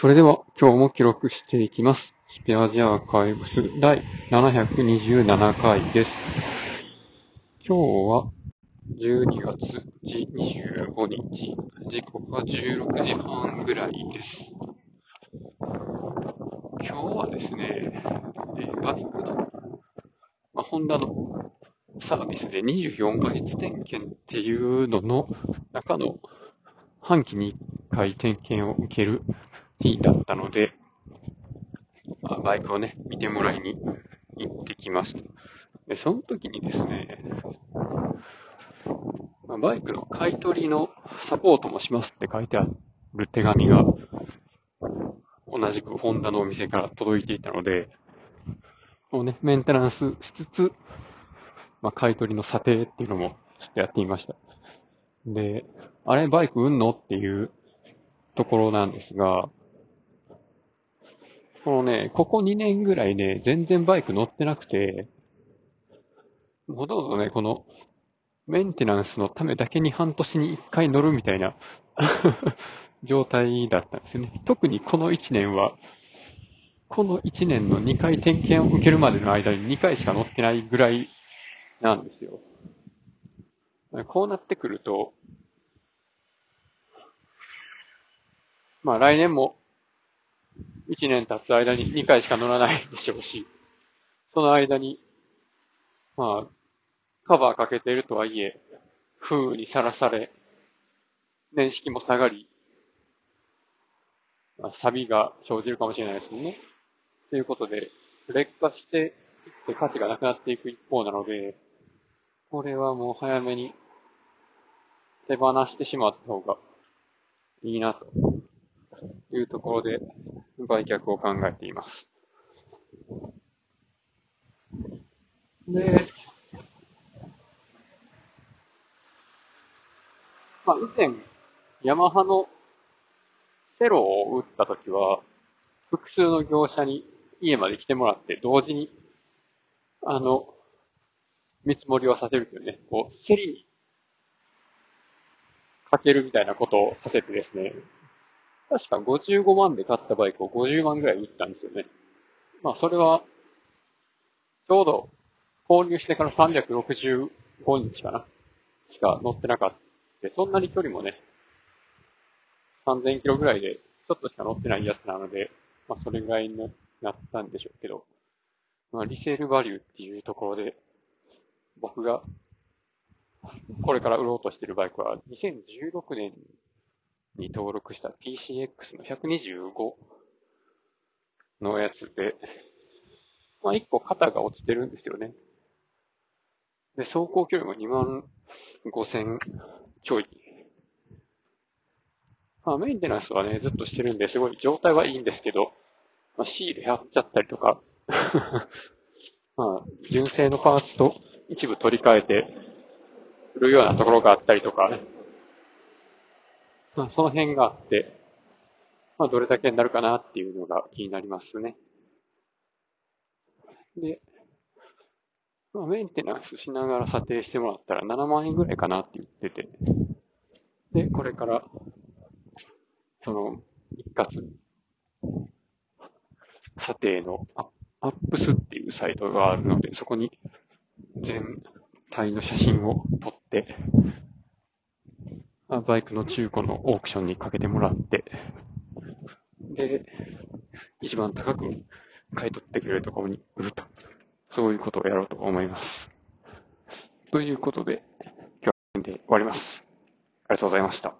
それでは今日も記録していきます。スペアジアアーカイブス第727回です。今日は12月25日、時刻は16時半ぐらいです。今日はですね、えーバイクの、まあ、ホンダのサービスで24ヶ月点検っていうのの中の半期に1回点検を受ける日だったので、あバイクをね、見てもらいに行ってきました。で、その時にですね、まあバイクの買い取りのサポートもしますって書いてある手紙が、同じくホンダのお店から届いていたので、もうね、メンテナンスしつつ、まあ、買い取りの査定っていうのもちょっとやってみました。で、あれ、バイク売んのっていうところなんですが、このね、ここ2年ぐらいね、全然バイク乗ってなくて、ほとんどね、この、メンテナンスのためだけに半年に1回乗るみたいな 状態だったんですね。特にこの1年は、この1年の2回点検を受けるまでの間に2回しか乗ってないぐらいなんですよ。こうなってくると、まあ来年も1年経つ間に2回しか乗らないでしょうし、その間に、まあ、カバーかけているとはいえ、風雨にさらされ、年式も下がり、まあ、錆が生じるかもしれないですもんね。ということで、劣化していって価値がなくなっていく一方なので、これはもう早めに手放してしまった方がいいなというところで売却を考えています。で、まあ、以前、ヤマハのセロを打ったときは、複数の業者に家まで来てもらって、同時に、あの、見積もりをさせるというね、こう、競りにかけるみたいなことをさせてですね、確か55万で買ったバイクを50万ぐらい売ったんですよね。まあ、それは、ちょうど、購入してから365日かなしか乗ってなかった。そんなに距離もね、3000キロぐらいで、ちょっとしか乗ってないやつなので、まあ、それぐらいになったんでしょうけど、まあ、リセールバリューっていうところで、僕が、これから売ろうとしてるバイクは、2016年に登録した PCX の125のやつで、まあ、1個肩が落ちてるんですよね。で、走行距離も2万5000ちょい。まあ、メンテナンスはね、ずっとしてるんで、すごい状態はいいんですけど、まあ、シール貼っちゃったりとか、まあ、純正のパーツと一部取り替えて、るようなところがあったりとかね。まあ、その辺があって、まあ、どれだけになるかなっていうのが気になりますね。で、まあ、メンテナンスしながら査定してもらったら7万円ぐらいかなって言ってて、で、これから、その、一括、査定のアアップスっていうサイトがあるので、そこに全体の写真を撮って、バイクの中古のオークションにかけてもらって、で、一番高く買い取ってくれるところに売ると。そういうことをやろうと思います。ということで、今日はこれで終わります。ありがとうございました。